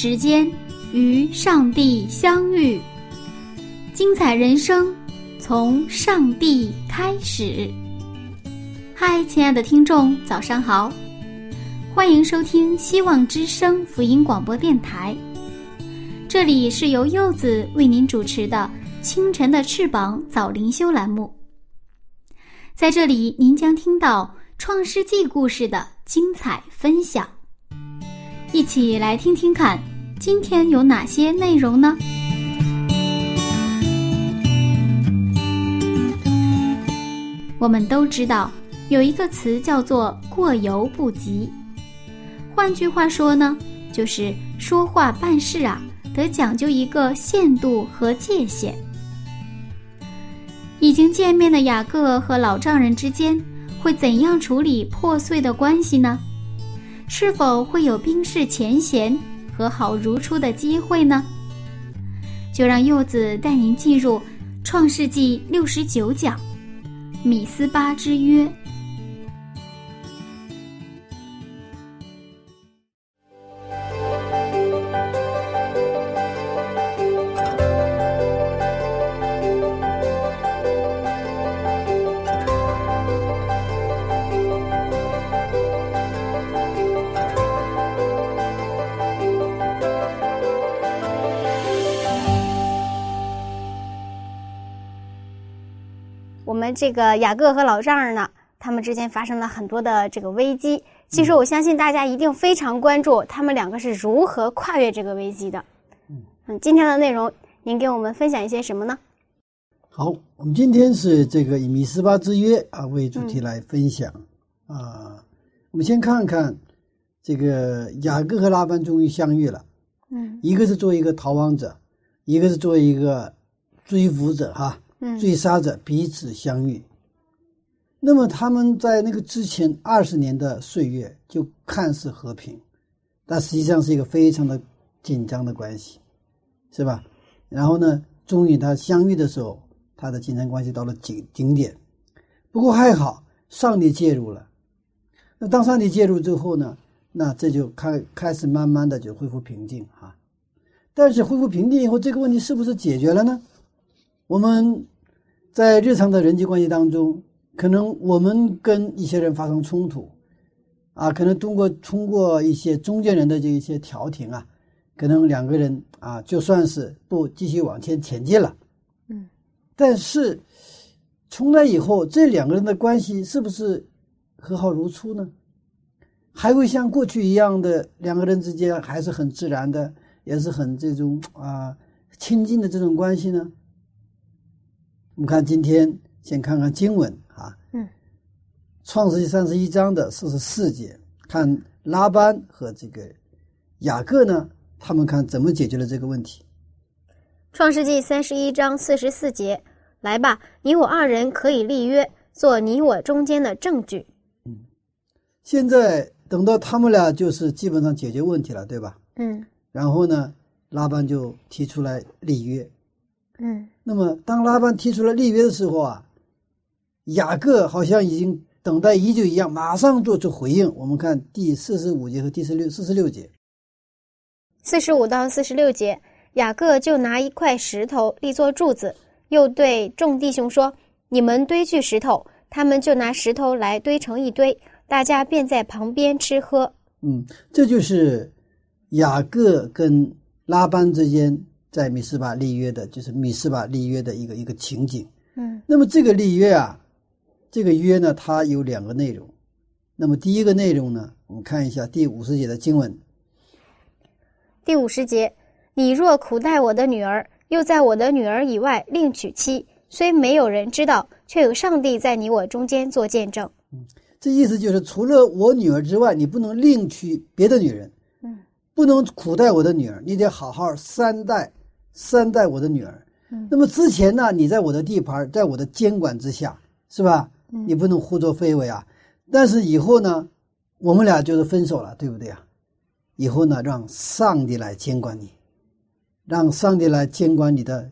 时间与上帝相遇，精彩人生从上帝开始。嗨，亲爱的听众，早上好！欢迎收听希望之声福音广播电台。这里是由柚子为您主持的《清晨的翅膀》早灵修栏目。在这里，您将听到《创世纪》故事的精彩分享。一起来听听看，今天有哪些内容呢？我们都知道。有一个词叫做“过犹不及”，换句话说呢，就是说话办事啊，得讲究一个限度和界限。已经见面的雅各和老丈人之间会怎样处理破碎的关系呢？是否会有冰释前嫌、和好如初的机会呢？就让柚子带您进入《创世纪》六十九讲《米斯巴之约》。这个雅各和老丈人呢，他们之间发生了很多的这个危机。其实我相信大家一定非常关注他们两个是如何跨越这个危机的。嗯，今天的内容，您给我们分享一些什么呢？好，我们今天是这个以米斯巴之约啊为主题来分享啊。我们先看看这个雅各和拉班终于相遇了。嗯，一个是作为一个逃亡者，一个是作为一个追捕者哈。追杀者彼此相遇，那么他们在那个之前二十年的岁月就看似和平，但实际上是一个非常的紧张的关系，是吧？然后呢，终于他相遇的时候，他的紧张关系到了顶顶点。不过还好，上帝介入了。那当上帝介入之后呢，那这就开开始慢慢的就恢复平静哈。但是恢复平静以后，这个问题是不是解决了呢？我们在日常的人际关系当中，可能我们跟一些人发生冲突，啊，可能通过通过一些中间人的这一些调停啊，可能两个人啊，就算是不继续往前前进了，嗯，但是从那以后，这两个人的关系是不是和好如初呢？还会像过去一样的两个人之间还是很自然的，也是很这种啊亲近的这种关系呢？我们看今天，先看看经文啊。嗯，《创世纪三十一章的四十四节，看拉班和这个雅各呢，他们看怎么解决了这个问题。《创世纪三十一章四十四节，来吧，你我二人可以立约，做你我中间的证据。嗯，现在等到他们俩就是基本上解决问题了，对吧？嗯。然后呢，拉班就提出来立约。嗯。那么，当拉班提出了立约的时候啊，雅各好像已经等待已久一样，马上做出回应。我们看第四十五节和第四六四十六节。四十五到四十六节，雅各就拿一块石头立作柱子，又对众弟兄说：“你们堆聚石头。”他们就拿石头来堆成一堆，大家便在旁边吃喝。嗯，这就是雅各跟拉班之间。在米斯巴立约的，就是米斯巴立约的一个一个情景。嗯，那么这个立约啊，这个约呢，它有两个内容。那么第一个内容呢，我们看一下第五十节的经文。第五十节，你若苦待我的女儿，又在我的女儿以外另娶妻，虽没有人知道，却有上帝在你我中间做见证。嗯，这意思就是，除了我女儿之外，你不能另娶别的女人。嗯，不能苦待我的女儿，你得好好善待善待我的女儿。那么之前呢，你在我的地盘，在我的监管之下，是吧？你不能胡作非为啊。但是以后呢，我们俩就是分手了，对不对啊？以后呢，让上帝来监管你，让上帝来监管你的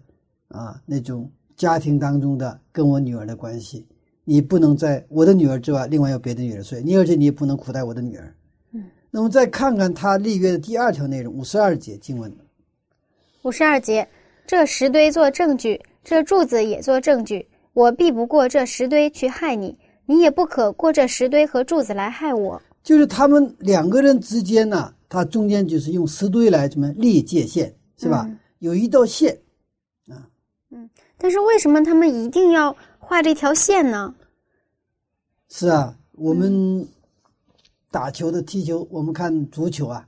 啊那种家庭当中的跟我女儿的关系。你不能在我的女儿之外，另外有别的女人睡。你而且你也不能苦待我的女儿。嗯。那么再看看他立约的第二条内容，五十二节经文。五十二节。这石堆做证据，这柱子也做证据。我避不过这石堆去害你，你也不可过这石堆和柱子来害我。就是他们两个人之间呢，他中间就是用石堆来什么立界限，是吧？有一道线，啊，嗯。但是为什么他们一定要画这条线呢？是啊，我们打球的踢球，我们看足球啊，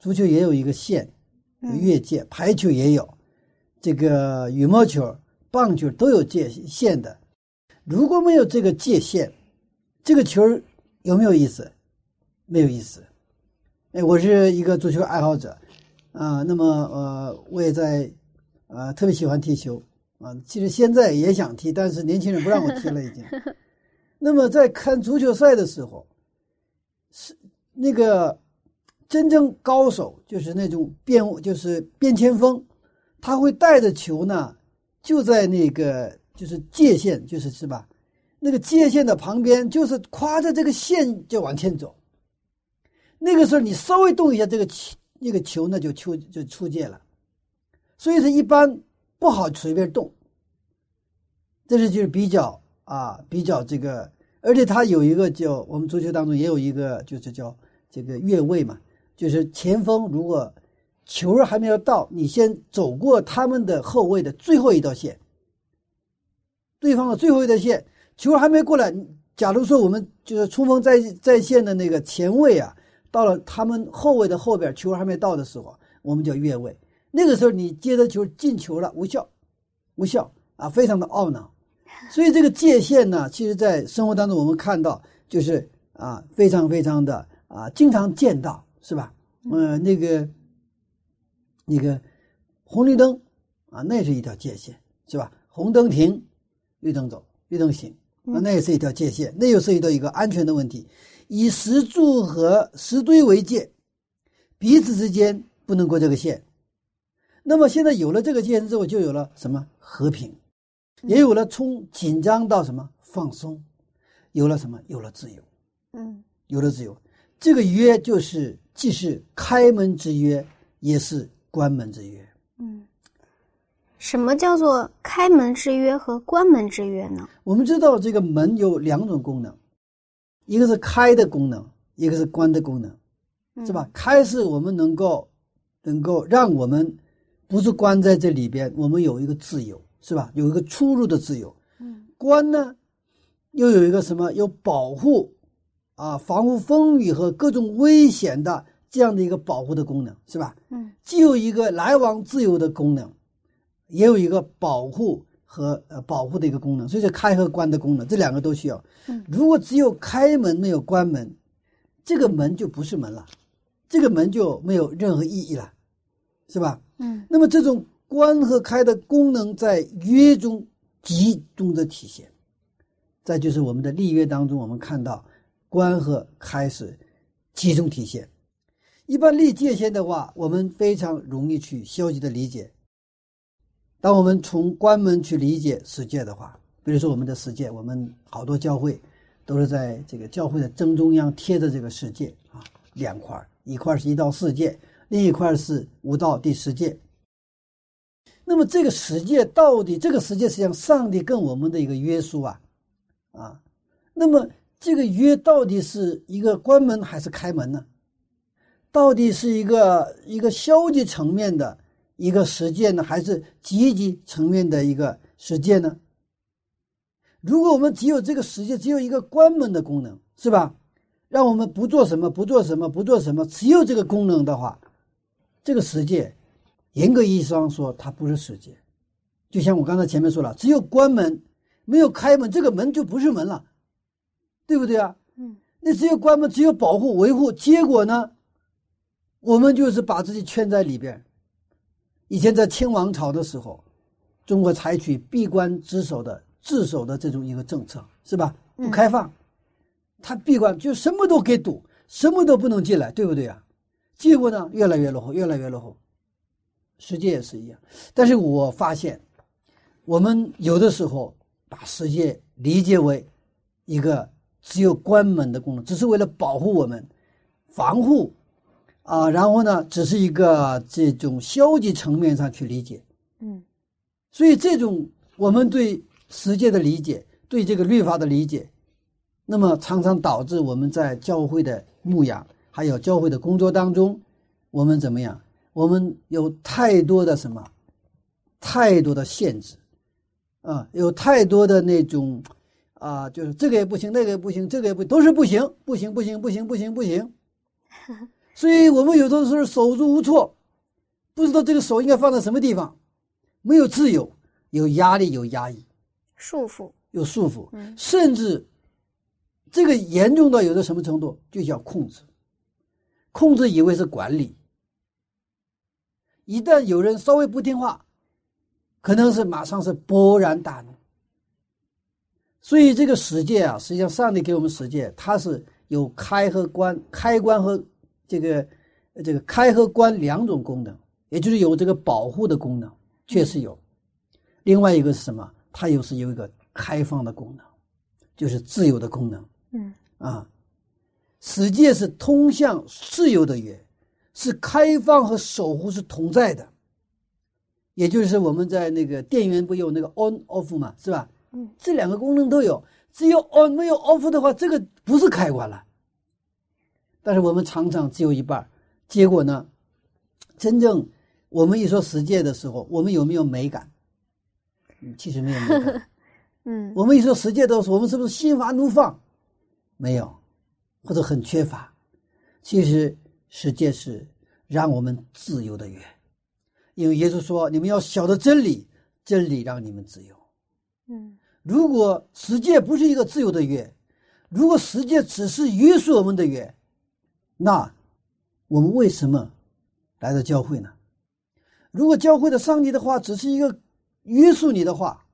足球也有一个线，有越界，排球也有。这个羽毛球、棒球都有界限的，如果没有这个界限，这个球有没有意思？没有意思。哎，我是一个足球爱好者，啊，那么呃，我也在，呃，特别喜欢踢球啊。其实现在也想踢，但是年轻人不让我踢了已经。那么在看足球赛的时候，是那个真正高手，就是那种变就是变前锋。他会带着球呢，就在那个就是界限，就是是吧？那个界限的旁边，就是跨着这个线就往前走。那个时候你稍微动一下，这个球那个球呢就出就出界了。所以说一般不好随便动。这是就是比较啊，比较这个，而且他有一个叫我们足球当中也有一个就是叫这个越位嘛，就是前锋如果。球还没有到，你先走过他们的后卫的最后一道线，对方的最后一道线，球还没过来。假如说我们就是冲锋在在线的那个前卫啊，到了他们后卫的后边，球还没到的时候，我们叫越位。那个时候你接着球进球了，无效，无效啊，非常的懊恼。所以这个界限呢，其实在生活当中我们看到就是啊，非常非常的啊，经常见到，是吧？嗯，那个。那个红绿灯啊，那是一条界限，是吧？红灯停，绿灯走，绿灯行，那那也是一条界限，那又涉及到一个安全的问题。以石柱和石堆为界，彼此之间不能过这个线。那么现在有了这个界限之后，就有了什么和平，也有了从紧张到什么放松，有了什么？有了自由。嗯，有了自由。这个约就是既是开门之约，也是。关门之约，嗯，什么叫做开门之约和关门之约呢？我们知道这个门有两种功能，一个是开的功能，一个是关的功能，是吧？开是我们能够能够让我们不是关在这里边，我们有一个自由，是吧？有一个出入的自由。嗯，关呢，又有一个什么？有保护啊，防护风雨和各种危险的。这样的一个保护的功能是吧？嗯，既有一个来往自由的功能，也有一个保护和呃保护的一个功能，所以说开和关的功能这两个都需要。嗯，如果只有开门没有关门，这个门就不是门了，这个门就没有任何意义了，是吧？嗯，那么这种关和开的功能在约中集中的体现，再就是我们的立约当中，我们看到关和开始集中体现。一般立界限的话，我们非常容易去消极的理解。当我们从关门去理解世界的话，比如说我们的世界，我们好多教会都是在这个教会的正中央贴着这个世界啊，两块一块是一到四界，另一块是五到第十界。那么这个世界到底，这个世界实际上上帝跟我们的一个约束啊，啊，那么这个约到底是一个关门还是开门呢？到底是一个一个消极层面的一个实践呢，还是积极层面的一个实践呢？如果我们只有这个实践，只有一个关门的功能，是吧？让我们不做什么，不做什么，不做什么，只有这个功能的话，这个实践，严格意义上说，它不是实践，就像我刚才前面说了，只有关门，没有开门，这个门就不是门了，对不对啊？嗯，那只有关门，只有保护维护，结果呢，我们就是把自己圈在里边。以前在清王朝的时候，中国采取闭关自守的自守的这种一个政策，是吧？不开放，他闭关就什么都给堵，什么都不能进来，对不对啊？结果呢，越来越落后，越来越落后。世界也是一样，但是我发现，我们有的时候把世界理解为一个只有关门的功能，只是为了保护我们、防护啊，然后呢，只是一个这种消极层面上去理解。嗯，所以这种我们对世界的理解、对这个律法的理解，那么常常导致我们在教会的牧养还有教会的工作当中，我们怎么样？我们有太多的什么，太多的限制，啊，有太多的那种，啊，就是这个也不行，那个也不行，这个也不都是不行，不行，不行，不行，不行，不行。所以我们有的时候手足无措，不知道这个手应该放在什么地方，没有自由，有压力，有压抑，束缚，有束缚，嗯甚至这个严重到有的什么程度，就叫控制，控制以为是管理。一旦有人稍微不听话，可能是马上是勃然大怒。所以这个世界啊，实际上上帝给我们世界，它是有开和关、开关和这个这个开和关两种功能，也就是有这个保护的功能，确实有。另外一个是什么？它又是有一个开放的功能，就是自由的功能。嗯啊，世界是通向自由的约，是开放和守护是同在的。也就是我们在那个电源不有那个 on off 嘛，是吧？嗯，这两个功能都有，只有 on 没有 off 的话，这个不是开关了。但是我们常常只有一半儿，结果呢，真正我们一说实践的时候，我们有没有美感？嗯，其实没有美感。嗯我们一说实践的时候，我们是不是心花怒放？没有，或者很缺乏。其实实践是让我们自由的源，因为耶稣说：“你们要晓得真理，真理让你们自由。嗯”如果世界不是一个自由的约，如果世界只是约束我们的约，那我们为什么来到教会呢？如果教会的上帝的话只是一个约束你的话，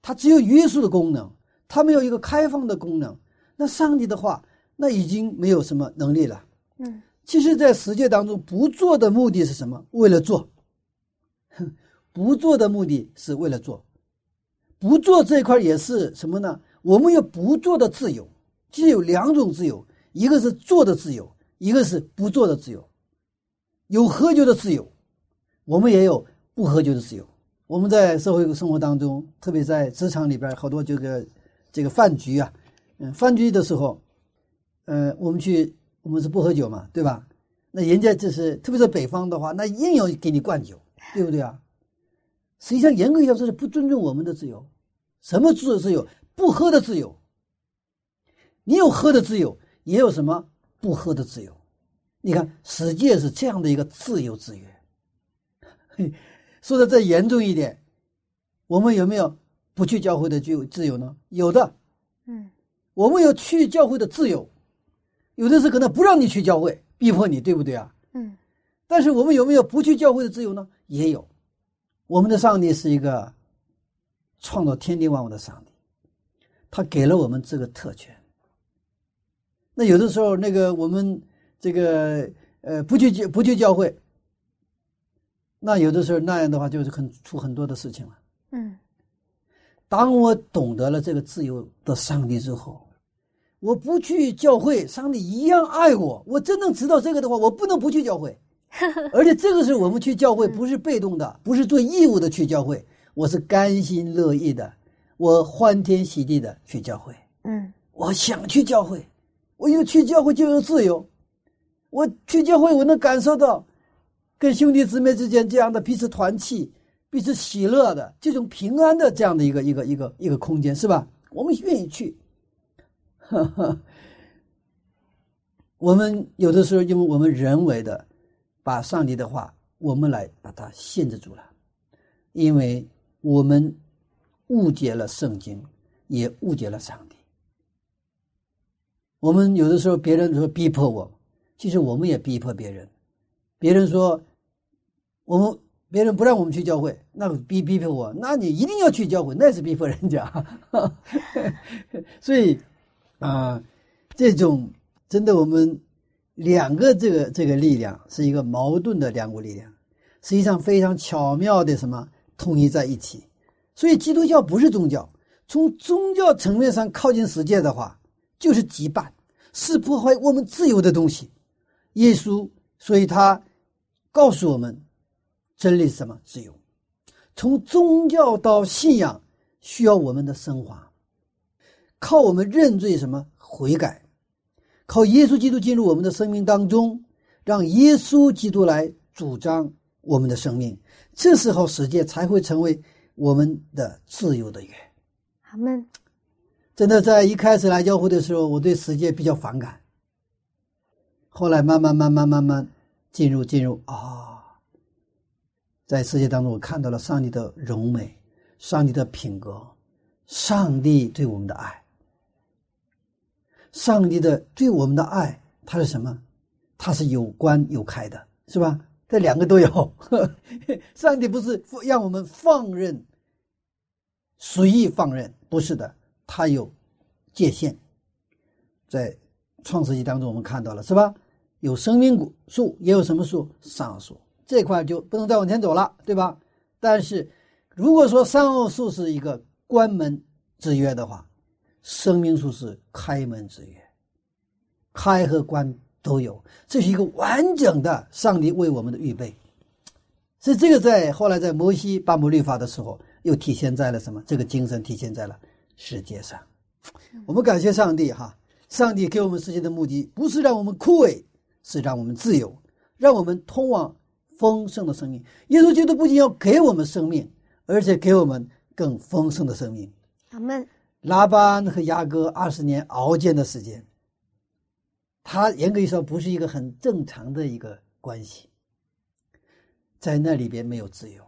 它只有约束的功能，它没有一个开放的功能。那上帝的话，那已经没有什么能力了。嗯其实，在世界当中，不做的目的是什么？为了做。哼 不做的目的是为了做。不做这一块也是什么呢？我们有不做的自由，其实有两种自由，一个是做的自由，一个是不做的自由。有喝酒的自由，我们也有不喝酒的自由。我们在社会生活当中，特别在职场里边，好多这个这个饭局啊，嗯，饭局的时候，呃，我们去我们是不喝酒嘛，对吧？那人家就是，特别是北方的话，那硬要给你灌酒，对不对啊？实际上，严格意义上说是不尊重我们的自由。什么自由？自由不喝的自由。你有喝的自由，也有什么不喝的自由。你看，世界是这样的一个自由制约。嘿，说的再严重一点，我们有没有不去教会的就自由呢？有的，嗯我们有去教会的自由，有的是可能不让你去教会，逼迫你，对不对啊？嗯但是我们有没有不去教会的自由呢？也有。我们的上帝是一个创造天地万物的上帝，他给了我们这个特权。那有的时候，那个我们这个呃不去教不去教会，那有的时候那样的话就是很出很多的事情了。嗯当我懂得了这个自由的上帝之后，我不去教会，上帝一样爱我。我真正知道这个的话，我不能不去教会。而且这个是我们去教会，不是被动的，不是做义务的去教会，我是甘心乐意的，我欢天喜地的去教会。嗯我想去教会，我有去教会就有自由。我去教会，我能感受到跟兄弟姊妹之间这样的彼此团契、彼此喜乐的这种平安的这样的一个一个一个一个空间，是吧？我们愿意去。呵呵，我们有的时候因为我们人为的把上帝的话，我们来把它限制住了。因为我们误解了圣经，也误解了上帝。我们有的时候别人说逼迫我，其实我们也逼迫别人。别人说我们别人不让我们去教会，那逼逼迫我，那你一定要去教会，那是逼迫人家。所以啊，这种真的我们两个这个这个力量是一个矛盾的两股力量，实际上非常巧妙的什么统一在一起。所以基督教不是宗教，从宗教层面上靠近世界的话。就是羁绊，是破坏我们自由的东西。耶稣，所以他告诉我们，真理是什么？自由。从宗教到信仰，需要我们的升华，靠我们认罪，什么悔改，靠耶稣基督进入我们的生命当中，让耶稣基督来主张我们的生命。这时候，世界才会成为我们的自由的源。阿门。真的，在一开始来教会的时候，我对世界比较反感。后来慢慢、慢慢、慢慢进入、进入啊，在世界当中，我看到了上帝的柔美，上帝的品格，上帝对我们的爱，上帝的对我们的爱，它是什么？它是有关有开的，是吧？这两个都有。上帝不是让我们放任、随意放任，不是的。它有界限，在创世纪当中我们看到了是吧？有生命果树，也有什么树？桑树这块就不能再往前走了，对吧？但是如果说三恶树是一个关门之约的话，生命树是开门之约，开和关都有，这是一个完整的上帝为我们的预备。所以这个在后来在摩西颁布律法的时候，又体现在了什么？这个精神体现在了。世界上，我们感谢上帝哈！上帝给我们世界的目的不是让我们枯萎，是让我们自由，让我们通往丰盛的生命。耶稣基督不仅要给我们生命，而且给我们更丰盛的生命。阿门。拉班和雅各二十年熬煎的时间，他严格意义上不是一个很正常的一个关系，在那里边没有自由。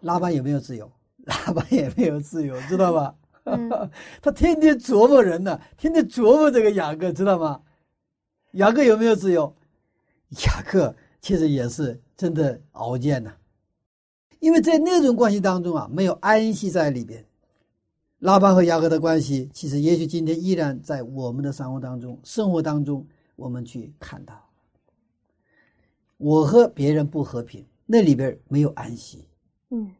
拉班有没有自由？拉班也没有自由，知道吧？他天天琢磨人呢，天天琢磨这个雅各，知道吗？雅各有没有自由？雅各其实也是真的熬煎呐，因为在那种关系当中啊，没有安息在里边。拉班和雅各的关系，其实也许今天依然在我们的生活当中、生活当中，我们去看到。我和别人不和平，那里边没有安息。嗯，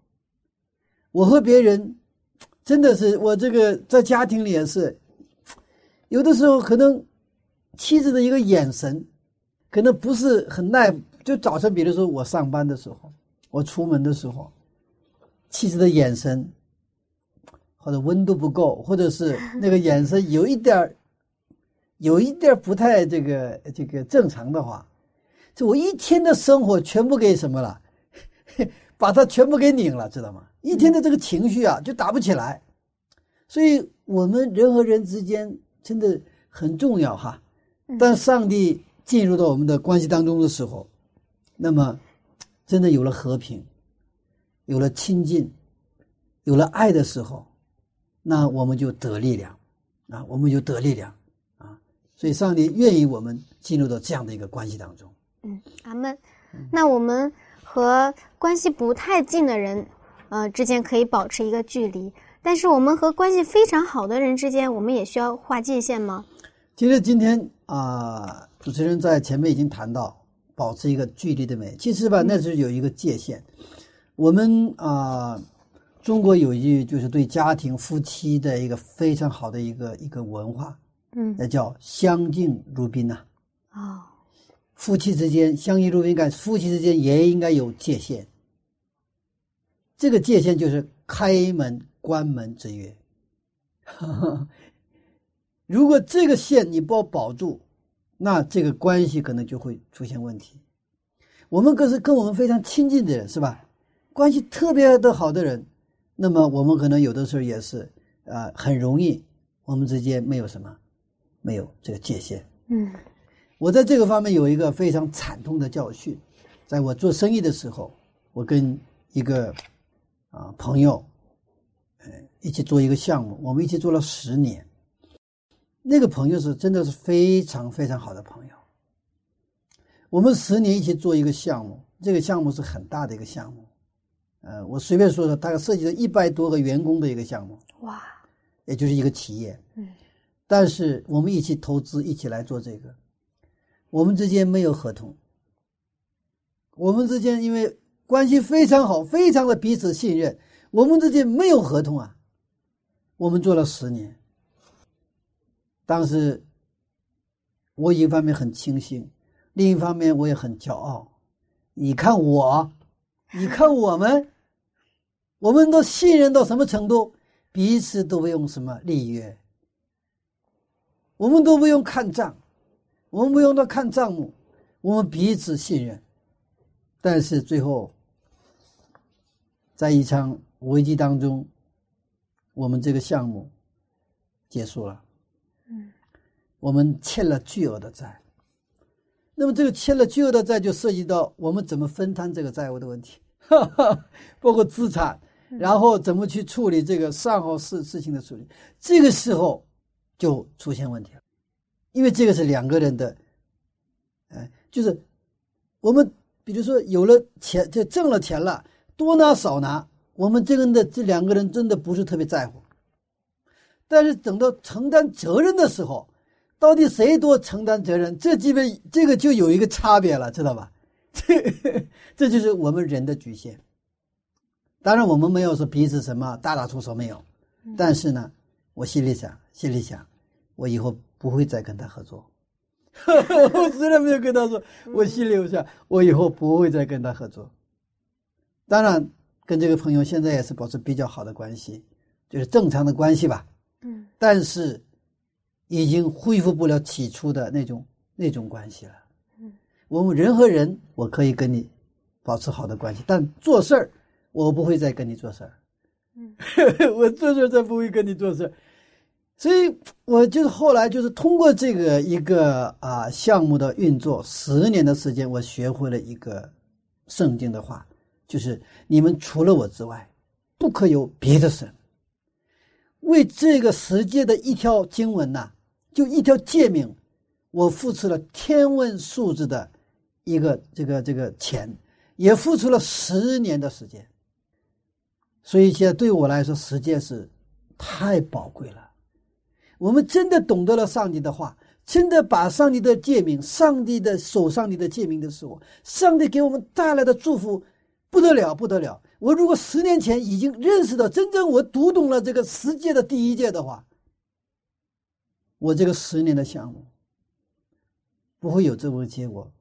我和别人。真的是我这个在家庭里也是，有的时候可能妻子的一个眼神，可能不是很耐。就早晨，比如说我上班的时候，我出门的时候，妻子的眼神或者温度不够，或者是那个眼神有一点儿，有一点不太这个这个正常的话，就我一天的生活全部给什么了，把它全部给拧了，知道吗？一天的这个情绪啊，就打不起来，所以我们人和人之间真的很重要哈。当上帝进入到我们的关系当中的时候，那么真的有了和平，有了亲近，有了爱的时候，那我们就得力量啊，我们就得力量啊。所以上帝愿意我们进入到这样的一个关系当中。嗯，阿门。那我们和关系不太近的人。呃，之间可以保持一个距离，但是我们和关系非常好的人之间，我们也需要划界限吗？其实今天啊，主持人在前面已经谈到保持一个距离的美。其实吧，那是有一个界限。我们啊，中国有一句就是对家庭夫妻的一个非常好的一个一个文化，嗯，那叫相敬如宾呐。哦，夫妻之间相敬如宾，感夫妻之间也应该有界限。这个界限就是开门关门之约。如果这个线你不保住，那这个关系可能就会出现问题。我们可是跟我们非常亲近的人，是吧？关系特别的好的人，那么我们可能有的时候也是啊，很容易我们之间没有什么，没有这个界限。嗯，我在这个方面有一个非常惨痛的教训，在我做生意的时候，我跟一个。啊朋友，呃，一起做一个项目，我们一起做了十年。那个朋友是真的是非常非常好的朋友。我们十年一起做一个项目，这个项目是很大的一个项目，呃，我随便说说，大概涉及了一百多个员工的一个项目。哇，也就是一个企业。嗯，但是我们一起投资，一起来做这个，我们之间没有合同。我们之间因为关系非常好，非常的彼此信任，我们之间没有合同啊。我们做了十年，当时我一方面很庆幸，另一方面我也很骄傲。你看我，你看我们，我们都信任到什么程度？彼此都不用什么立约，我们都不用看账，我们不用到看账目，我们彼此信任。但是最后，在一场危机当中，我们这个项目结束了。嗯，我们欠了巨额的债。那么这个欠了巨额的债，就涉及到我们怎么分摊这个债务的问题，包括资产，然后怎么去处理这个善后事事情的处理。这个时候就出现问题了，因为这个是两个人的，哎，就是我们。比如说，有了钱就挣了钱了，多拿少拿，我们这个的这两个人真的不是特别在乎。但是等到承担责任的时候，到底谁多承担责任，这基本这个就有一个差别了，知道吧？这 这就是我们人的局限。当然，我们没有说彼此什么大打出手没有，但是呢，我心里想，心里想，我以后不会再跟他合作。我 虽然没有跟他说，我心里有想，我以后不会再跟他合作。当然，跟这个朋友现在也是保持比较好的关系，就是正常的关系吧。嗯，但是已经恢复不了起初的那种那种关系了。嗯，我们人和人，我可以跟你保持好的关系，但做事儿，我不会再跟你做事儿。嗯，我做事儿再不会跟你做事儿。所以，我就是后来就是通过这个一个啊项目的运作，十年的时间，我学会了一个圣经的话，就是你们除了我之外，不可有别的神。为这个世界的一条经文呐，就一条诫命，我付出了天文数字的一个这个这个钱，也付出了十年的时间。所以现在对我来说，时间是太宝贵了。我们真的懂得了上帝的话，真的把上帝的诫命、上帝的守上帝的诫命的时候，上帝给我们带来的祝福不得了，不得了！我如果十年前已经认识到真正我读懂了这个十诫的第一诫的话，我这个十年的项目不会有这么个结果。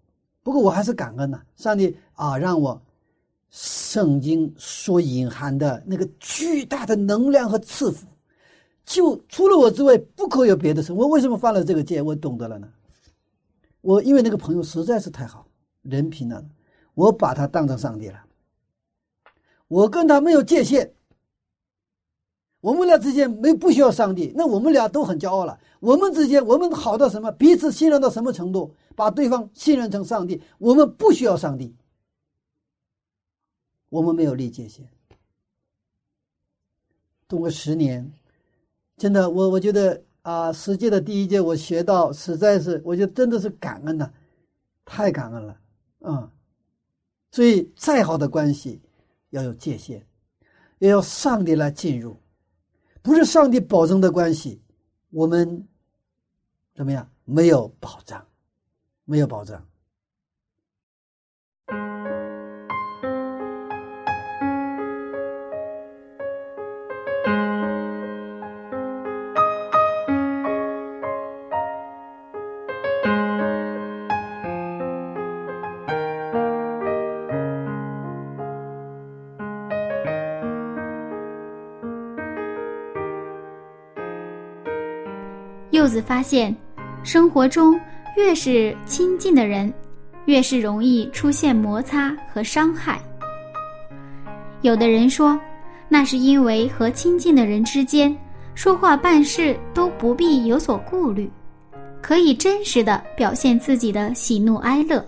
不过我还是感恩呐，上帝啊，让我圣经所隐含的那个巨大的能量和赐福。就除了我之外，不可有别的神。我为什么犯了这个戒？我懂得了呢。我因为那个朋友实在是太好，人品呢，我把他当成上帝了。我跟他没有界限，我们俩之间没不需要上帝，那我们俩都很骄傲了。我们之间，我们好到什么？彼此信任到什么程度？把对方信任成上帝，我们不需要上帝，我们没有立界限。通过十年。真的，我我觉得啊，十诫的第一届我学到，实在是，我觉得真的是感恩呐，太感恩了，嗯。所以，再好的关系要有界限，也要上帝来进入，不是上帝保证的关系，我们怎么样？没有保障，没有保障。子发现，生活中越是亲近的人，越是容易出现摩擦和伤害。有的人说，那是因为和亲近的人之间说话办事都不必有所顾虑，可以真实的表现自己的喜怒哀乐，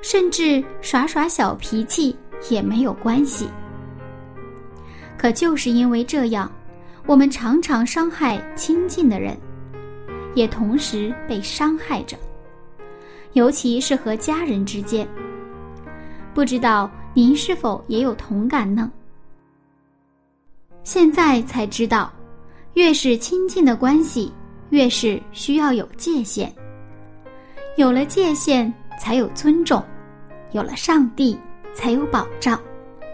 甚至耍耍小脾气也没有关系。可就是因为这样，我们常常伤害亲近的人，也同时被伤害着，尤其是和家人之间。不知道您是否也有同感呢？现在才知道，越是亲近的关系，越是需要有界限。有了界限，才有尊重；有了上帝，才有保障。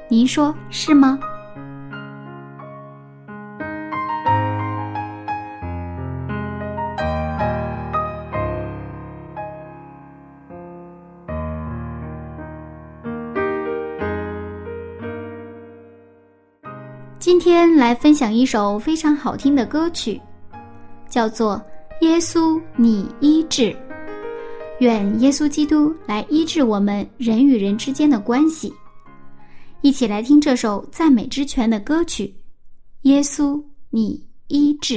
您说是吗？今天来分享一首非常好听的歌曲，叫做《耶稣，你医治》。愿耶稣基督来医治我们人与人之间的关系。一起来听这首赞美之泉的歌曲，《耶稣，你医治》。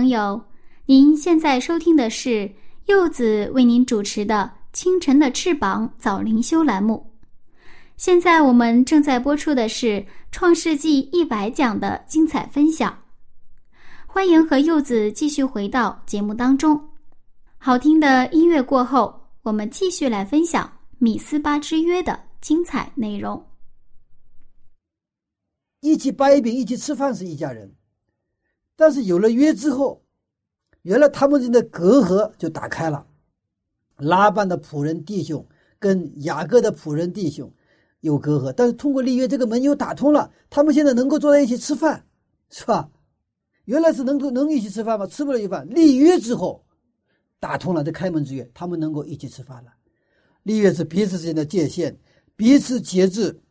朋友，您现在收听的是柚子为您主持的。清晨的翅膀早灵修栏目，现在我们正在播出的是《创世纪》一百讲的精彩分享，欢迎和柚子继续回到节目当中。好听的音乐过后，我们继续来分享米斯巴之约的精彩内容。一起掰饼，一起吃饭是一家人，但是有了约之后，原来他们之间的隔阂就打开了。拉班的仆人弟兄跟雅各的仆人弟兄。有隔阂，但是通过立约，这个门又打通了。他们现在能够坐在一起吃饭，是吧？原来是能够能一起吃饭吗？吃不了一饭。立约之后，打通了这开门之约，他们能够一起吃饭了。立约是彼此之间的界限，彼此节制，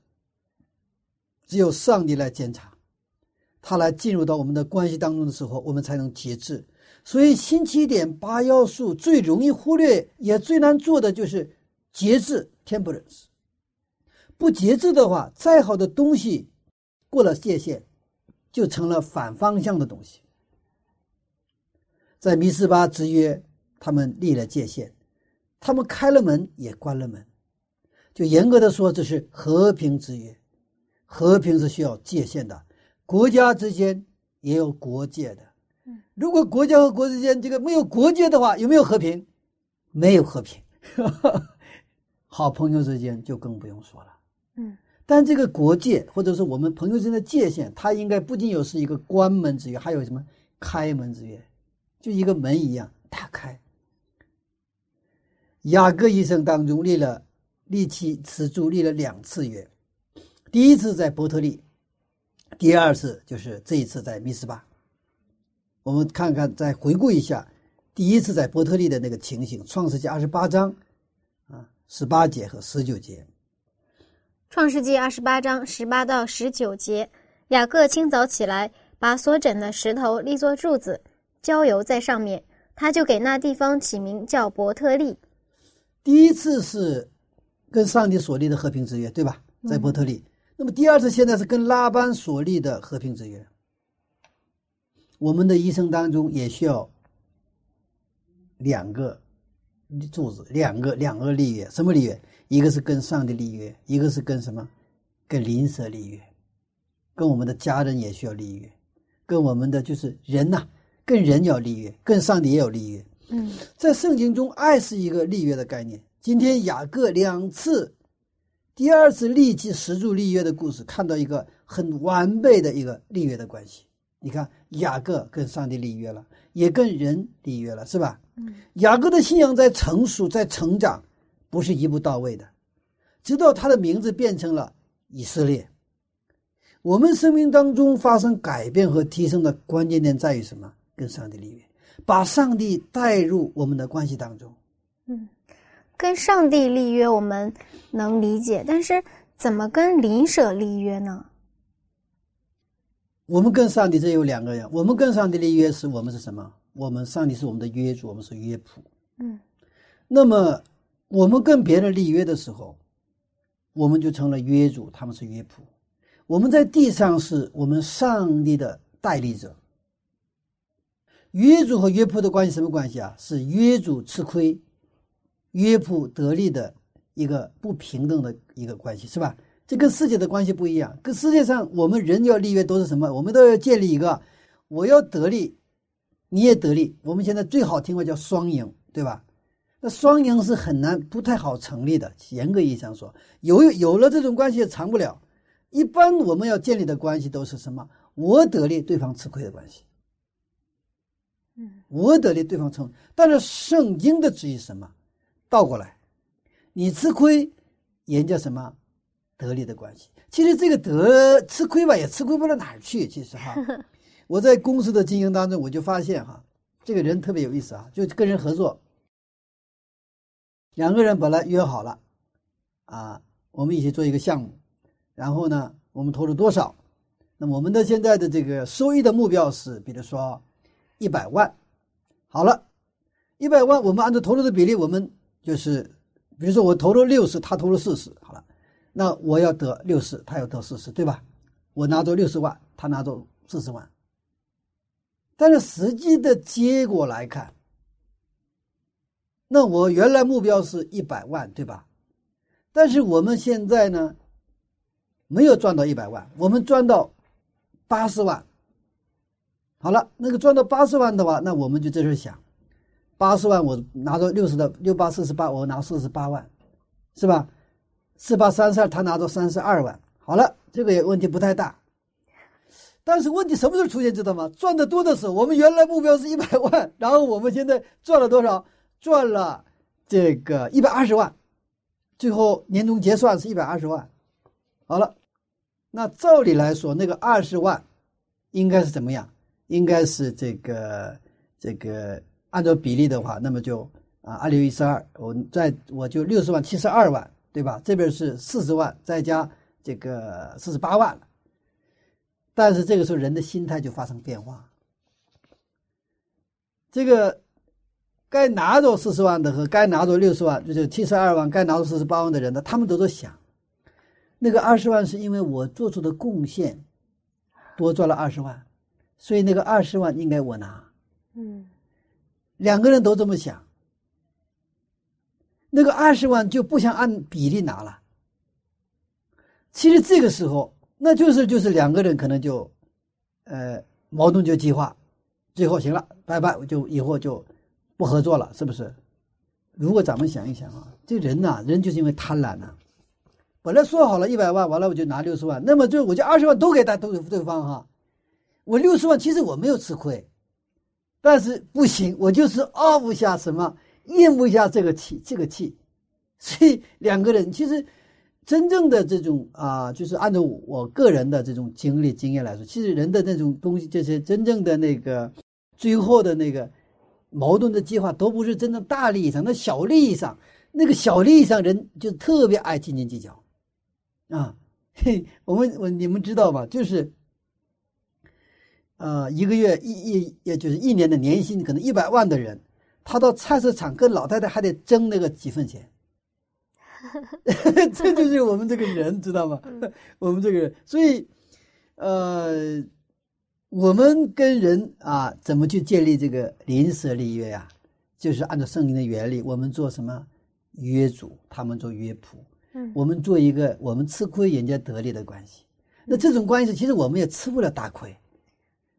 只有上帝来检查，他来进入到我们的关系当中的时候，我们才能节制。所以，新起点八要素最容易忽略，也最难做的就是节制 （temperance）。不节制的话，再好的东西，过了界限，就成了反方向的东西。在弥斯巴之约，他们立了界限，他们开了门也关了门，就严格的说，这是和平之约。和平是需要界限的，国家之间也有国界的。如果国家和国之间这个没有国界的话，有没有和平？没有和平。好朋友之间就更不用说了。嗯，但这个国界或者是我们朋友之间的界限，它应该不仅有是一个关门之约，还有什么开门之约，就一个门一样打开。雅各一生当中立了立起持柱立了两次约，第一次在伯特利，第二次就是这一次在密斯巴。我们看看，再回顾一下第一次在伯特利的那个情形，《创世纪二十八章啊十八节和十九节。创世纪二十八章十八到十九节，雅各清早起来，把所枕的石头立作柱子，浇油在上面，他就给那地方起名叫伯特利。第一次是跟上帝所立的和平之约，对吧？在伯特利。那么第二次现在是跟拉班所立的和平之约。我们的一生当中也需要两个柱子，两个两个立约，什么立约？一个是跟上帝立约，一个是跟什么？跟邻舍立约，跟我们的家人也需要立约，跟我们的就是人呐，跟人要立约，跟上帝也有立约。嗯，在圣经中，爱是一个立约的概念。今天雅各两次，第二次立即石柱立约的故事，看到一个很完备的一个立约的关系。你看，雅各跟上帝立约了，也跟人立约了，是吧？嗯，雅各的信仰在成熟，在成长。不是一步到位的，直到他的名字变成了以色列。我们生命当中发生改变和提升的关键点在于什么？跟上帝立约，把上帝带入我们的关系当中。嗯，跟上帝立约我们能理解，但是怎么跟邻舍立约呢？我们跟上帝这有两个人，我们跟上帝立约是我们是什么？我们上帝是我们的约主，我们是约仆。嗯，那么。我们跟别人立约的时候，我们就成了约主，他们是约仆。我们在地上是我们上帝的代理者。约主和约仆的关系什么关系啊？是约主吃亏，约普得利的一个不平等的一个关系，是吧？这跟世界的关系不一样。跟世界上我们人要立约都是什么？我们都要建立一个，我要得利，你也得利。我们现在最好听话叫双赢，对吧？那双赢是很难、不太好成立的。严格意义上说，有有了这种关系也长不了。一般我们要建立的关系都是什么？我得利，对方吃亏的关系。嗯，我得利，对方成。但是圣经的旨意什么？倒过来，你吃亏，人家什么得利的关系？其实这个得吃亏吧，也吃亏不到哪儿去。其实哈，我在公司的经营当中，我就发现哈，这个人特别有意思啊，就跟人合作。两个人本来约好了，啊，我们一起做一个项目，然后呢，我们投入多少？那我们的现在的这个收益的目标是，比如说一百万。好了，一百万，我们按照投入的比例，我们就是，比如说我投入六十，他投入四十，好了，那我要得六十，他要得四十，对吧？我拿走六十万，他拿走四十万。但是实际的结果来看。那我原来目标是一百万，对吧？但是我们现在呢，没有赚到一百万，我们赚到八十万。好了，那个赚到八十万的话，那我们就在这想，八十万我拿着六十的六八四十八，我拿四十八万，是吧？四八三十二，他拿着三十二万。好了，这个也问题不太大。但是问题什么时候出现，知道吗？赚的多的时候，我们原来目标是一百万，然后我们现在赚了多少？赚了这个一百二十万，最后年终结算是一百二十万。好了，那照理来说，那个二十万应该是怎么样？应该是这个这个按照比例的话，那么就啊二六一十二，我再我就六十万七十二万，对吧？这边是四十万，再加这个四十八万。但是这个时候人的心态就发生变化，这个该拿着四十万的和该拿着六十万，就是七十二万，该拿着四十八万的人呢，他们都在想，那个二十万是因为我做出的贡献多赚了二十万，所以那个二十万应该我拿。嗯，两个人都这么想，那个二十万就不想按比例拿了。其实这个时候。那就是就是两个人可能就，呃，矛盾就激化，最后行了，拜拜，就以后就不合作了，是不是？如果咱们想一想啊，这人呐，人就是因为贪婪呐，本来说好了一百万，完了我就拿六十万，那么就我就二十万都给他都给对方哈，我六十万其实我没有吃亏，但是不行，我就是傲不下什么，咽不下这个气，这个气，所以两个人其实。真正的这种啊，就是按照我个人的这种经历经验来说，其实人的那种东西，这些真正的那个最后的那个矛盾的计划，都不是真正大利益上，那小利益上，那个小利益上人就特别爱斤斤计较啊。嘿，我们我你们知道吧？就是呃，一个月一一也就是一年的年薪可能一百万的人，他到菜市场跟老太太还得争那个几分钱。这就是我们这个人，知道吗？我们这个人，所以，呃，我们跟人啊，怎么去建立这个邻舍立约呀？就是按照圣经的原理，我们做什么约主，他们做约仆。嗯，我们做一个我们吃亏人家得利的关系。那这种关系，其实我们也吃不了大亏，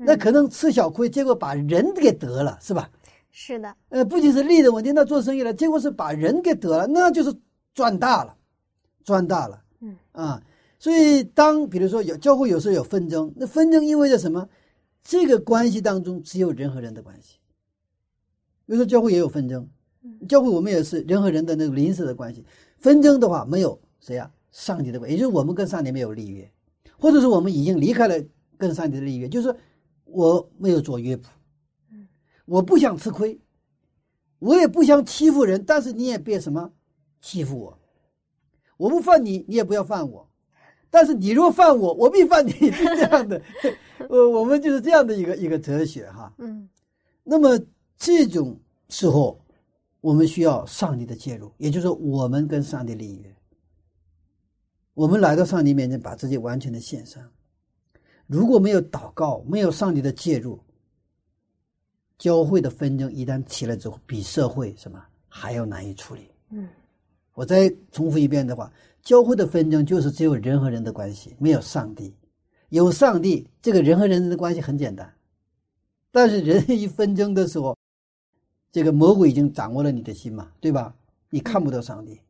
那可能吃小亏，结果把人给得了，是吧？是的。呃，不仅是利的问题，那做生意了，结果是把人给得了，那就是。赚大了，赚大了，嗯啊，所以当比如说有教会有时候有纷争，那纷争意味着什么？这个关系当中只有人和人的关系。比如说教会也有纷争，教会我们也是人和人的那个临时的关系。纷争的话没有谁啊？上帝的关系，也就是我们跟上帝没有立约，或者是我们已经离开了跟上帝的立约，就是我没有做乐谱，我不想吃亏，我也不想欺负人，但是你也别什么。欺负我，我不犯你，你也不要犯我。但是你若犯我，我必犯你，是这样的。呃，我们就是这样的一个一个哲学哈。嗯。那么这种时候，我们需要上帝的介入，也就是我们跟上帝立约。我们来到上帝面前，把自己完全的献上。如果没有祷告，没有上帝的介入，教会的纷争一旦起来之后，比社会什么还要难以处理。嗯。我再重复一遍的话，教会的纷争就是只有人和人的关系，没有上帝。有上帝，这个人和人的关系很简单。但是人一纷争的时候，这个魔鬼已经掌握了你的心嘛，对吧？你看不到上帝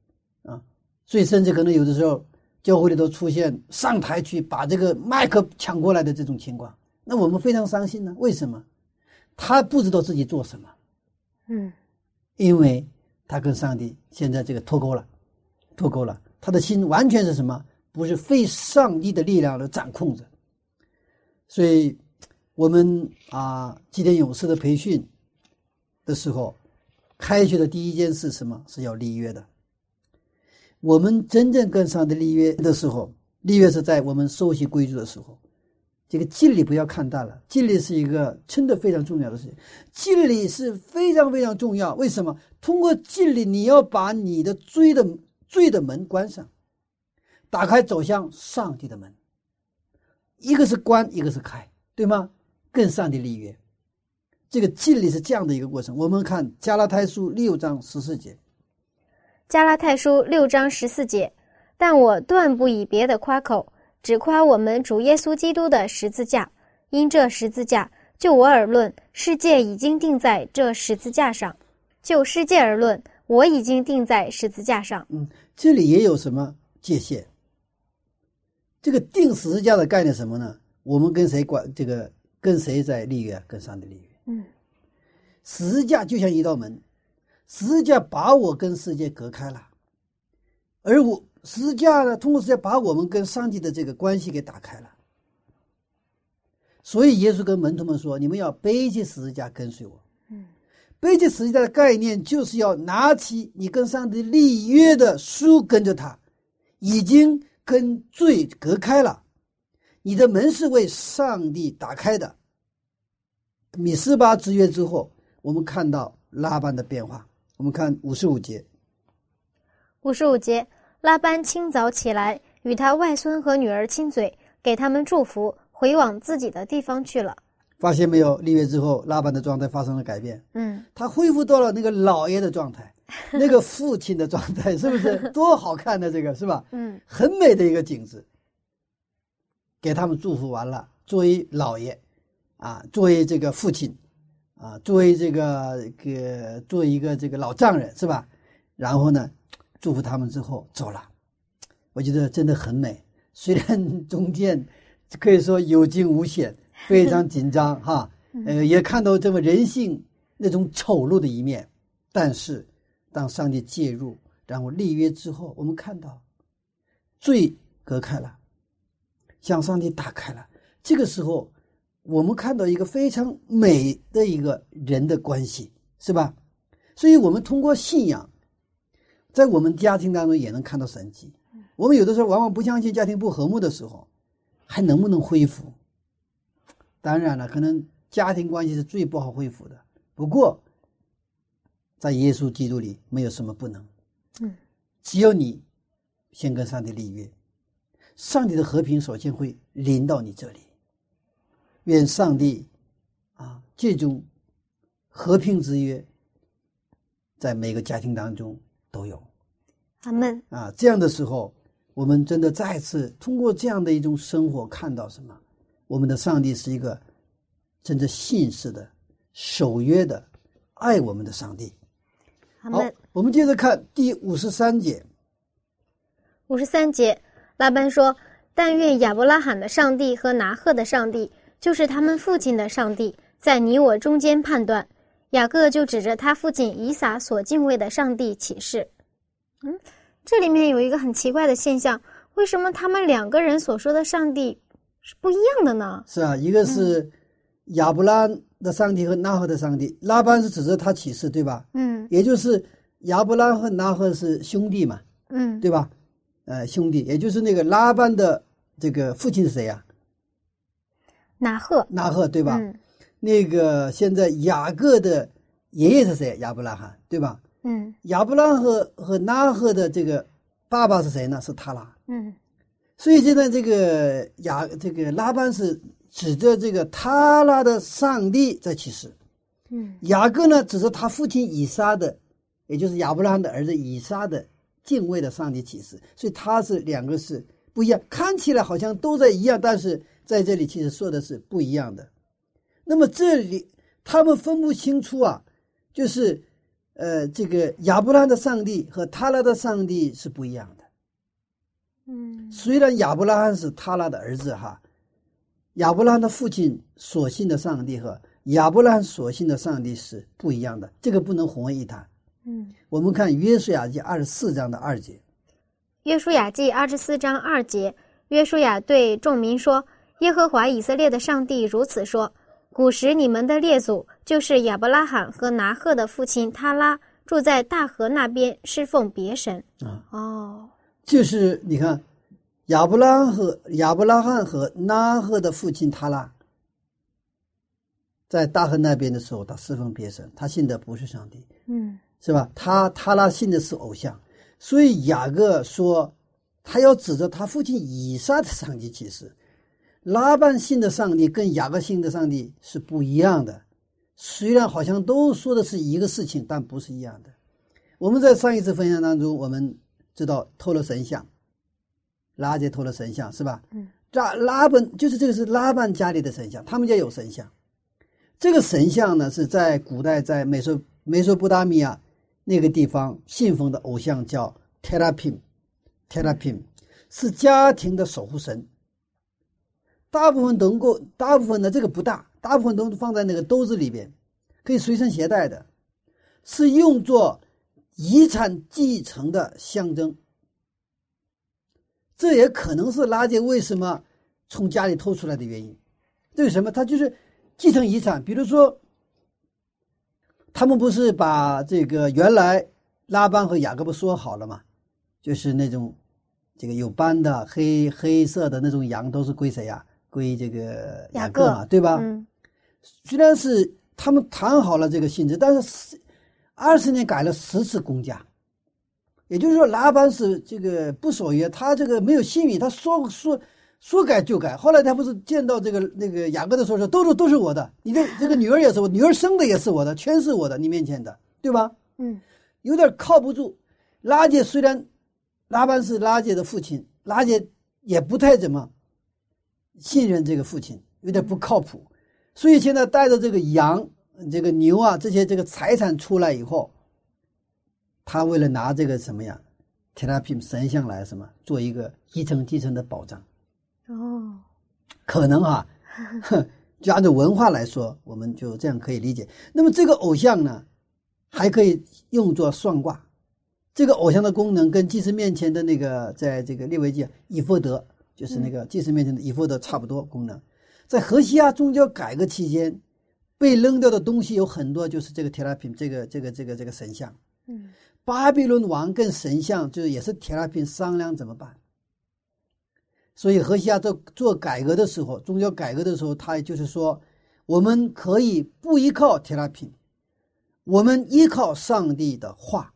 啊，所以甚至可能有的时候，教会里头出现上台去把这个麦克抢过来的这种情况，那我们非常伤心呢。为什么？他不知道自己做什么，嗯，因为。他跟上帝现在这个脱钩了，脱钩了。他的心完全是什么？不是非上帝的力量来掌控着。所以，我们啊，祭奠勇士的培训的时候，开学的第一件事什么是要立约的。我们真正跟上帝立约的时候，立约是在我们熟悉规矩的时候。这个敬礼不要看淡了，敬礼是一个真的非常重要的事情。敬礼是非常非常重要。为什么？通过敬礼，你要把你的罪的罪的门关上，打开走向上帝的门。一个是关，一个是开，对吗？跟上帝立约，这个敬礼是这样的一个过程。我们看加拉太书六章十四节。加拉太书六章十四节，但我断不以别的夸口。只夸我们主耶稣基督的十字架。因这十字架，就我而论，世界已经定在这十字架上；就世界而论，我已经定在十字架上。嗯，这里也有什么界限？这个定十字架的概念什么呢？我们跟谁管？这个跟谁在立约？跟上帝立约。嗯，十字架就像一道门，十字架把我跟世界隔开了，而我十字架呢，通过十字架把我们跟上帝的这个关系给打开了。所以耶稣跟门徒们说：“你们要背起十字架跟随我。”嗯，背起十字架的概念就是要拿起你跟上帝立约的书，跟着他，已经跟罪隔开了，你的门是为上帝打开的。米斯巴之约之后，我们看到拉班的变化。我们看五十五节。五十五节，拉班清早起来，与他外孙和女儿亲嘴，给他们祝福。回往自己的地方去了，发现没有？立约之后，拉班的状态发生了改变。嗯，他恢复到了那个老爷的状态，那个父亲的状态，是不是 多好看的这个是吧？嗯，很美的一个景致。给他们祝福完了，作为老爷，啊，作为这个父亲，啊，作为这个个做一个这个老丈人是吧？然后呢，祝福他们之后走了，我觉得真的很美。虽然中间。可以说有惊无险，非常紧张哈。呃，也看到这么人性那种丑陋的一面。但是，当上帝介入，然后立约之后，我们看到罪隔开了，向上帝打开了。这个时候，我们看到一个非常美的一个人的关系，是吧？所以，我们通过信仰，在我们家庭当中也能看到神迹。我们有的时候往往不相信家庭不和睦的时候。还能不能恢复？当然了，可能家庭关系是最不好恢复的。不过，在耶稣基督里，没有什么不能。嗯，只有你先跟上帝立约，上帝的和平首先会临到你这里。愿上帝啊，这种和平之约，在每个家庭当中都有。阿门。啊，这样的时候。我们真的再次通过这样的一种生活，看到什么？我们的上帝是一个真正信实的、守约的、爱我们的上帝。好，我们接着看第五十三节。五十三节，拉班说：“但愿亚伯拉罕的上帝和拿赫的上帝，就是他们父亲的上帝，在你我中间判断。”雅各就指着他父亲以撒所敬畏的上帝起誓。嗯。这里面有一个很奇怪的现象，为什么他们两个人所说的上帝是不一样的呢？是啊，一个是亚伯拉的上帝和拉赫的上帝，拉班是指着他起誓，对吧？嗯，也就是亚伯拉和拉赫是兄弟嘛，嗯，对吧？呃，兄弟，也就是那个拉班的这个父亲是谁呀？拿赫，拿赫，对吧？那个现在雅各的爷爷是谁？亚伯拉罕，对吧？嗯，亚伯拉和和纳赫的这个爸爸是谁呢？是塔拉。嗯，所以现在这个雅这个拉班是指着这个塔拉的上帝在启示。嗯，雅各呢指着他父亲以撒的，也就是亚伯拉罕的儿子以撒的敬畏的上帝启示。所以他是两个是不一样，看起来好像都在一样，但是在这里其实说的是不一样的。那么这里他们分不清楚啊，就是。呃，这个亚伯拉罕的上帝和他拉的上帝是不一样的。嗯，虽然亚伯拉罕是他拉的儿子哈，亚伯拉罕的父亲所信的上帝和亚伯拉罕所信的上帝是不一样的，这个不能混为一谈。嗯，我们看约书亚记二十四章的二节。约书亚记二十四章二节，约书亚对众民说：“耶和华以色列的上帝如此说。”古时你们的列祖就是亚伯拉罕和拿赫的父亲他拉，住在大河那边侍奉别神啊。哦，就是你看，亚伯拉和亚伯拉罕和拿赫的父亲他拉，在大河那边的时候，他侍奉别神，他信的不是上帝，嗯，是吧？他他拉信的是偶像，所以雅各说，他要指着他父亲以撒的上帝启示。拉班信的上帝跟雅各信的上帝是不一样的，虽然好像都说的是一个事情，但不是一样的。我们在上一次分享当中，我们知道偷了神像，拉杰偷了神像是吧？嗯，拉拉本就是这个是拉班家里的神像，他们家有神像。这个神像呢是在古代在美索美索不达米亚那个地方信奉的偶像叫 Terapim，Terapim 是家庭的守护神。大部分能够，大部分呢这个不大，大部分都放在那个兜子里边，可以随身携带的，是用作遗产继承的象征。这也可能是拉杰为什么从家里偷出来的原因。这是什么？他就是继承遗产。比如说，他们不是把这个原来拉班和雅各布说好了吗？就是那种这个有斑的黑黑色的那种羊都是归谁呀？归这个雅各嘛，对吧？嗯虽然是他们谈好了这个性质，但是二十年改了十次公家，也就是说拉班是这个不守约，他这个没有信誉，他说说说改就改。后来他不是见到这个那个雅各的时候说，都是都是我的，你的这个女儿也是我，女儿生的也是我的，全是我的，你面前的，对吧？嗯有点靠不住。拉杰虽然拉班是拉杰的父亲，拉杰也不太怎么信任这个父亲，有点不靠谱。所以现在带着这个羊、这个牛啊这些这个财产出来以后，他为了拿这个什么呀，提拉品神像来什么做一个一层继承的保障，哦可能啊，就按照文化来说，我们就这样可以理解。那么这个偶像呢，还可以用作算卦。这个偶像的功能跟祭司面前的那个，在这个列维记以弗德，就是那个祭司面前的衣服的差不多功能。在河西亚宗教改革期间，被扔掉的东西有很多，就是这个铁拉品，这个这个这个这个神像。嗯巴比伦王跟神像就是也是铁拉品商量怎么办。所以河西亚做做改革的时候，宗教改革的时候，他也就是说，我们可以不依靠铁拉品，我们依靠上帝的话，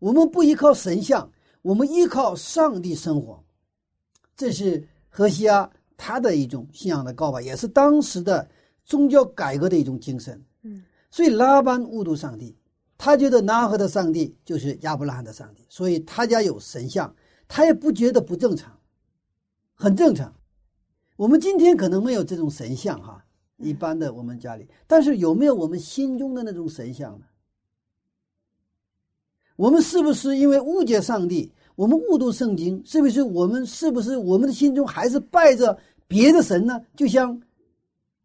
我们不依靠神像，我们依靠上帝生活。这是荷西阿他的一种信仰的告白，也是当时的宗教改革的一种精神。嗯所以拉班误读上帝，他觉得拿赫的上帝就是亚伯拉罕的上帝，所以他家有神像，他也不觉得不正常，很正常。我们今天可能没有这种神像哈，一般的我们家里，但是有没有我们心中的那种神像呢？我们是不是因为误解上帝，我们误读圣经？是不是我们是不是我们的心中还是拜着别的神呢？就像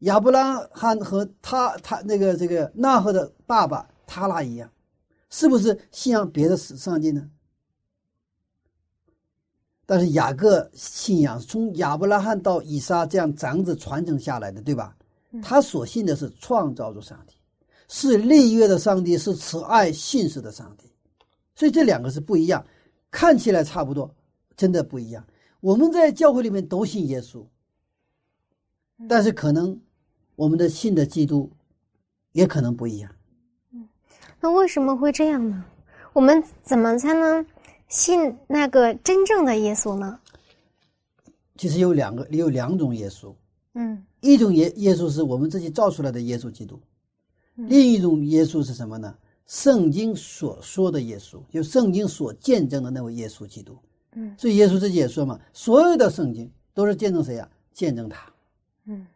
亚伯拉罕和他他那个这个纳赫的爸爸塔拉一样，是不是信仰别的上帝呢？但是雅各信仰从亚伯拉罕到以撒这样长子传承下来的，对吧？他所信的是创造主上帝，是立约的上帝，是慈爱信实的上帝。所以这两个是不一样，看起来差不多，真的不一样。我们在教会里面都信耶稣，但是可能我们的信的基督也可能不一样。嗯那为什么会这样呢？我们怎么才能信那个真正的耶稣呢？其实有两个，有两种耶稣，嗯一种耶耶稣是我们自己造出来的耶稣基督，另一种耶稣是什么呢？圣经所说的耶稣，就圣经所见证的那位耶稣基督。嗯所以耶稣自己也说嘛，所有的圣经都是见证谁呀、见证他。嗯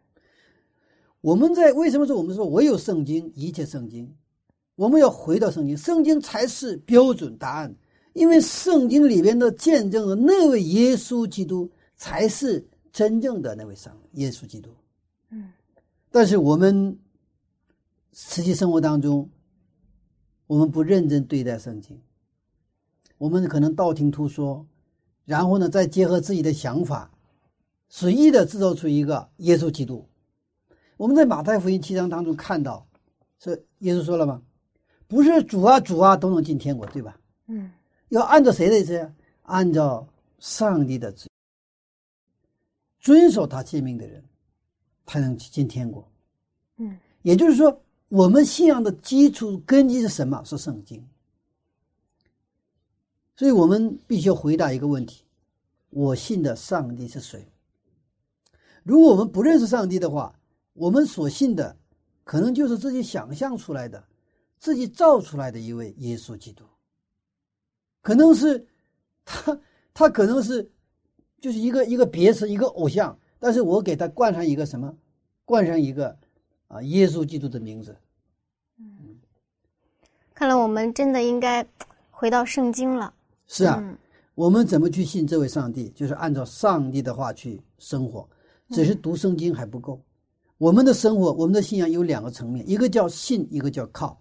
我们在为什么说我们说唯有圣经，一切圣经，我们要回到圣经，圣经才是标准答案，因为圣经里边的见证的那位耶稣基督才是真正的那位上耶稣基督。嗯但是我们实际生活当中，我们不认真对待圣经，我们可能道听途说，然后呢，再结合自己的想法，随意的制造出一个耶稣基督。我们在马太福音七章当中看到，是耶稣说了吗？不是主啊主啊都能进天国，对吧？嗯要按照谁的意思？按照上帝的旨，遵守他诫命的人，才能进天国。嗯也就是说，我们信仰的基础根基是什么？是圣经。所以我们必须要回答一个问题：我信的上帝是谁？如果我们不认识上帝的话，我们所信的可能就是自己想象出来的、自己造出来的一位耶稣基督，可能是他，他可能是就是一个一个别称，一个偶像，但是我给他冠上一个什么？冠上一个啊，耶稣基督的名字。嗯，看来我们真的应该回到圣经了。是啊，我们怎么去信这位上帝？就是按照上帝的话去生活。只是读圣经还不够，我们的生活，我们的信仰有两个层面，一个叫信，一个叫靠。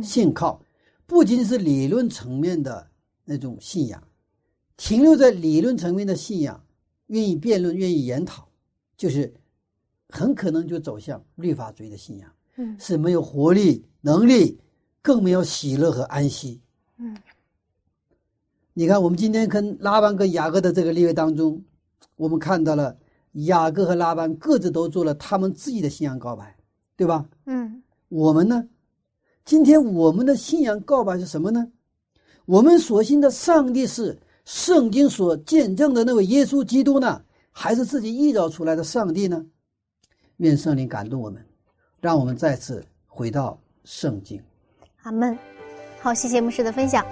信靠不仅是理论层面的那种信仰，停留在理论层面的信仰，愿意辩论，愿意研讨，就是很可能就走向律法主义的信仰。嗯，是没有活力、能力，更没有喜乐和安息。嗯。你看，我们今天跟拉班跟雅各的这个例位当中，我们看到了雅各和拉班各自都做了他们自己的信仰告白，对吧？嗯，我们呢？今天我们的信仰告白是什么呢？我们所信的上帝是圣经所见证的那位耶稣基督呢，还是自己臆造出来的上帝呢？愿圣灵感动我们，让我们再次回到圣经。阿门。好，谢谢牧师的分享。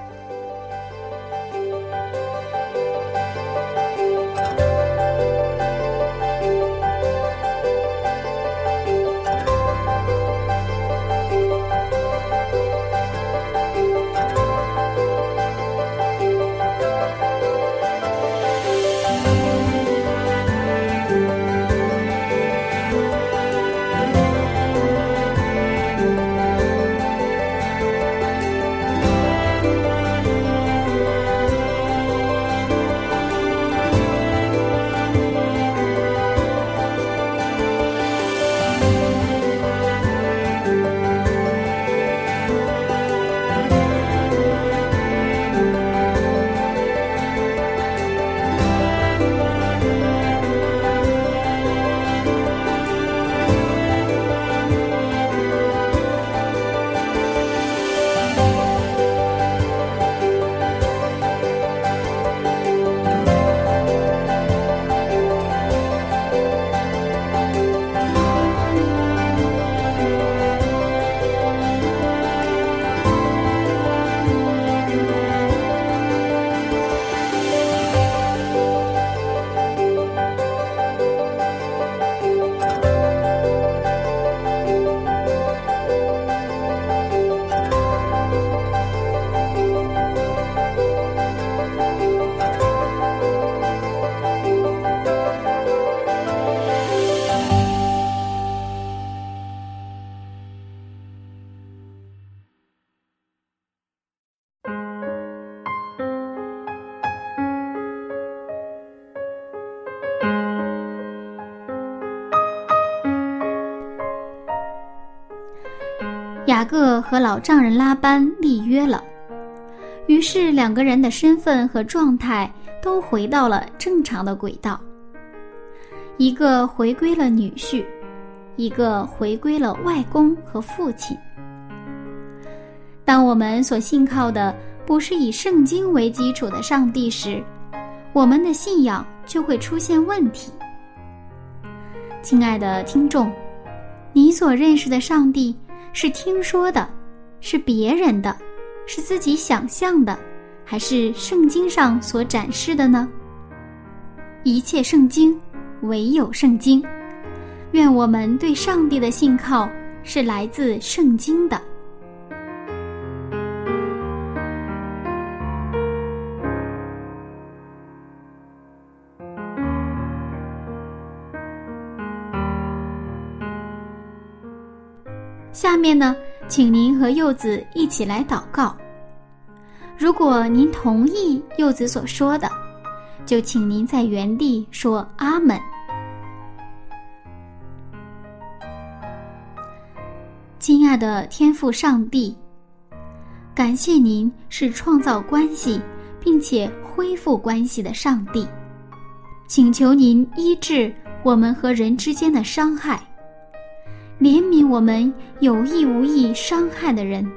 和老丈人拉班立约了，于是两个人的身份和状态都回到了正常的轨道。一个回归了女婿，一个回归了外公和父亲。当我们所信靠的不是以圣经为基础的上帝时，我们的信仰就会出现问题。亲爱的听众，你所认识的上帝。是听说的，是别人的，是自己想象的，还是圣经上所展示的呢？一切圣经，唯有圣经。愿我们对上帝的信靠是来自圣经的。下面呢，请您和柚子一起来祷告。如果您同意柚子所说的，就请您在原地说阿门。亲爱的天父上帝，感谢您是创造关系并且恢复关系的上帝，请求您医治我们和人之间的伤害。怜悯我们有意无意伤害的人，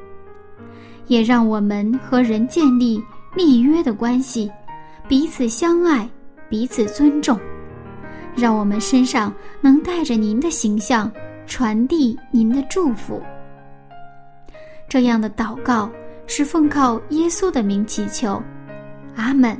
也让我们和人建立立约的关系，彼此相爱，彼此尊重，让我们身上能带着您的形象，传递您的祝福。这样的祷告是奉靠耶稣的名祈求，阿门。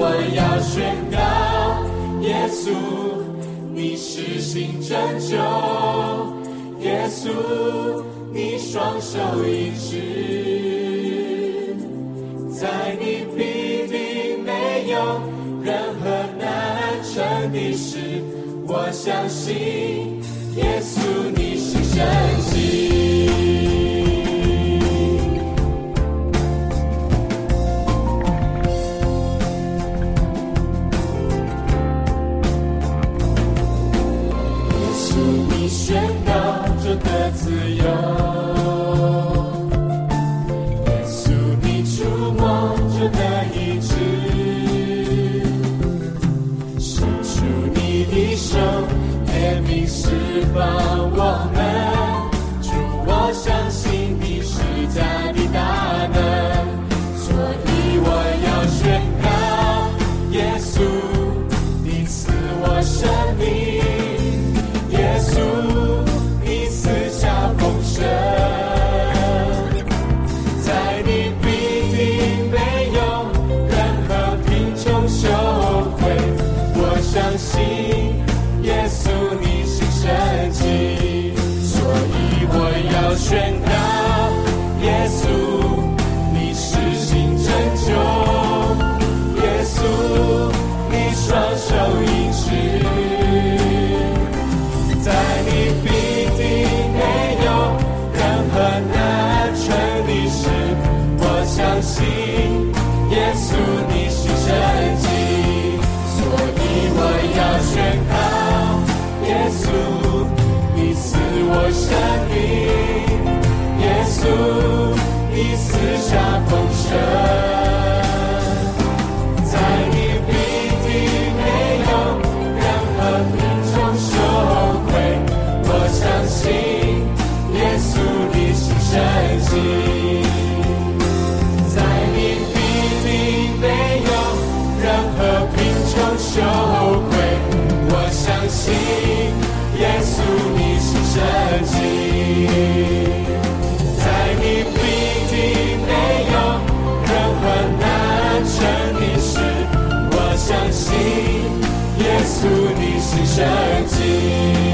我要宣告：耶稣，你是新拯救；耶稣，你双手一指，在你必定没有任何难成的事。我相信耶稣，你是神迹。下丰盛。再见